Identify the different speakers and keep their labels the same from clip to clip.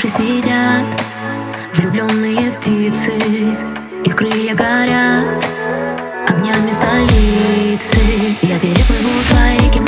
Speaker 1: крыше сидят Влюбленные птицы Их крылья горят Огнями столицы. Я переплыву твои реки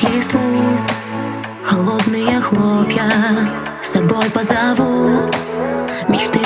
Speaker 1: как Холодные хлопья с собой позовут. Мечты